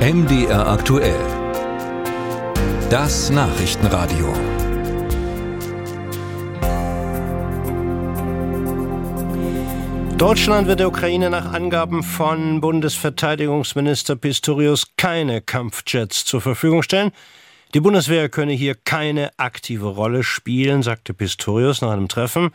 MDR aktuell. Das Nachrichtenradio. Deutschland wird der Ukraine nach Angaben von Bundesverteidigungsminister Pistorius keine Kampfjets zur Verfügung stellen. Die Bundeswehr könne hier keine aktive Rolle spielen, sagte Pistorius nach einem Treffen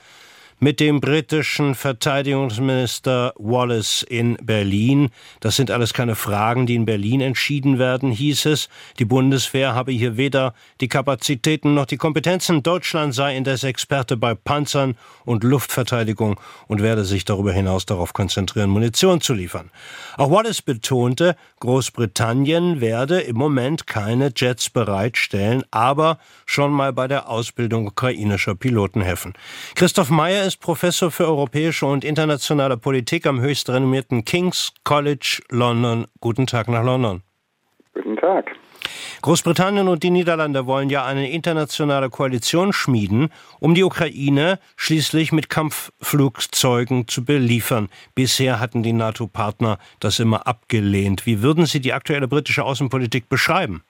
mit dem britischen Verteidigungsminister Wallace in Berlin. Das sind alles keine Fragen, die in Berlin entschieden werden, hieß es. Die Bundeswehr habe hier weder die Kapazitäten noch die Kompetenzen. Deutschland sei indes Experte bei Panzern und Luftverteidigung und werde sich darüber hinaus darauf konzentrieren, Munition zu liefern. Auch Wallace betonte, Großbritannien werde im Moment keine Jets bereitstellen, aber schon mal bei der Ausbildung ukrainischer Piloten helfen. Christoph Meyer ist Professor für europäische und internationale Politik am höchst renommierten King's College London. Guten Tag nach London. Guten Tag. Großbritannien und die Niederlande wollen ja eine internationale Koalition schmieden, um die Ukraine schließlich mit Kampfflugzeugen zu beliefern. Bisher hatten die NATO-Partner das immer abgelehnt. Wie würden Sie die aktuelle britische Außenpolitik beschreiben?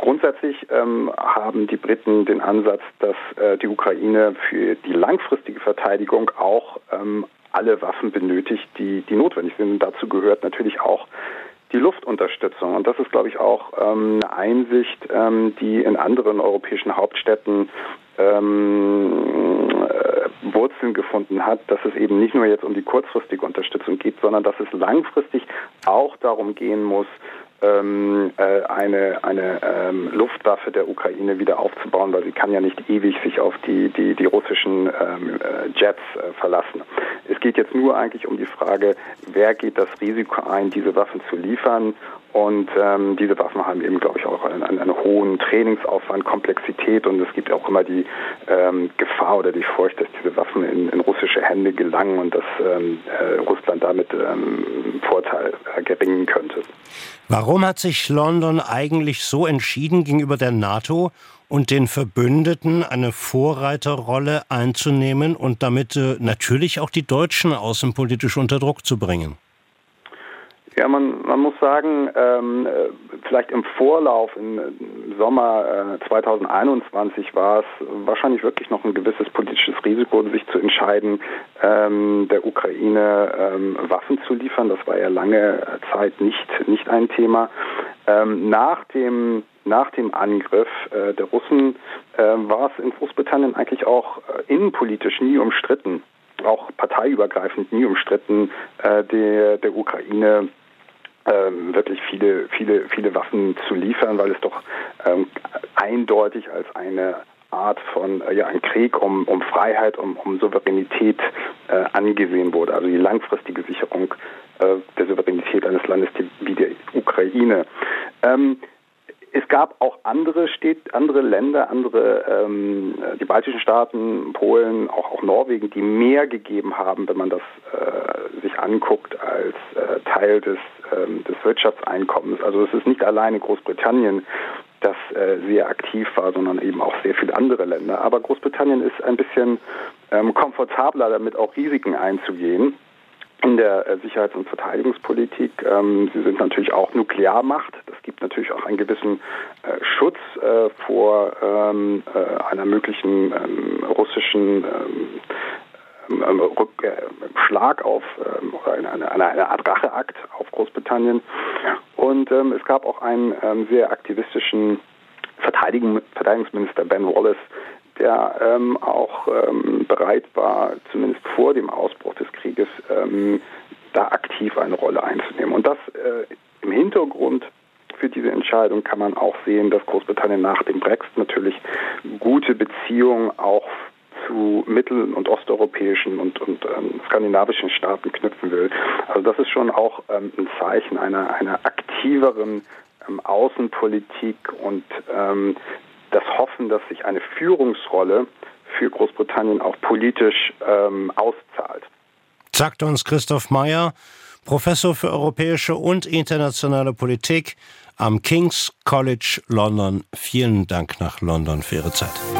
Grundsätzlich ähm, haben die Briten den Ansatz, dass äh, die Ukraine für die langfristige Verteidigung auch ähm, alle Waffen benötigt, die, die notwendig sind. Und dazu gehört natürlich auch die Luftunterstützung. Und das ist, glaube ich, auch ähm, eine Einsicht, ähm, die in anderen europäischen Hauptstädten ähm, äh, Wurzeln gefunden hat, dass es eben nicht nur jetzt um die kurzfristige Unterstützung geht, sondern dass es langfristig auch darum gehen muss, ähm, äh, eine, eine ähm, Luftwaffe der Ukraine wieder aufzubauen, weil sie kann ja nicht ewig sich auf die, die, die russischen ähm, äh, Jets äh, verlassen. Es geht jetzt nur eigentlich um die Frage, wer geht das Risiko ein, diese Waffen zu liefern und ähm, diese Waffen haben eben, glaube ich, auch einen, einen, hohen Trainingsaufwand, Komplexität und es gibt auch immer die ähm, Gefahr oder die Furcht, dass diese Waffen in, in russische Hände gelangen und dass ähm, äh, Russland damit ähm, Vorteil erringen könnte. Warum hat sich London eigentlich so entschieden, gegenüber der NATO und den Verbündeten eine Vorreiterrolle einzunehmen und damit äh, natürlich auch die Deutschen außenpolitisch unter Druck zu bringen? Ja, man, man muss sagen, ähm, vielleicht im Vorlauf im Sommer äh, 2021 war es wahrscheinlich wirklich noch ein gewisses politisches Risiko, sich zu entscheiden, ähm, der Ukraine ähm, Waffen zu liefern. Das war ja lange Zeit nicht, nicht ein Thema. Ähm, nach dem nach dem Angriff äh, der Russen äh, war es in Großbritannien eigentlich auch äh, innenpolitisch nie umstritten, auch parteiübergreifend nie umstritten, äh, der, der Ukraine ähm, wirklich viele, viele, viele Waffen zu liefern, weil es doch ähm, eindeutig als eine Art von äh, ja ein Krieg um, um Freiheit, um, um Souveränität äh, angesehen wurde. Also die langfristige Sicherung äh, der Souveränität eines Landes wie der Ukraine. Ähm, es gab auch andere Städte, andere Länder, andere, ähm, die baltischen Staaten, Polen, auch, auch Norwegen, die mehr gegeben haben, wenn man das äh, sich anguckt, als äh, Teil des, ähm, des Wirtschaftseinkommens. Also es ist nicht alleine Großbritannien, das äh, sehr aktiv war, sondern eben auch sehr viele andere Länder. Aber Großbritannien ist ein bisschen ähm, komfortabler damit, auch Risiken einzugehen in der äh, Sicherheits- und Verteidigungspolitik. Ähm, sie sind natürlich auch Nuklearmacht. Natürlich auch einen gewissen äh, Schutz äh, vor ähm, äh, einer möglichen ähm, russischen ähm, ähm, Rückschlag auf oder eine, eine, eine Art Racheakt auf Großbritannien. Und ähm, es gab auch einen sehr aktivistischen Verteidigungsminister Ben Wallace, der ähm, auch ähm, bereit war, zumindest vor dem Ausbruch des Krieges, ähm, da aktiv eine Rolle einzunehmen. Und das äh, im Hintergrund für diese Entscheidung kann man auch sehen, dass Großbritannien nach dem Brexit natürlich gute Beziehungen auch zu mittel- und osteuropäischen und, und ähm, skandinavischen Staaten knüpfen will. Also das ist schon auch ähm, ein Zeichen einer, einer aktiveren ähm, Außenpolitik und ähm, das Hoffen, dass sich eine Führungsrolle für Großbritannien auch politisch ähm, auszahlt. Sagt uns Christoph Meyer, Professor für europäische und internationale Politik am King's College London. Vielen Dank nach London für Ihre Zeit.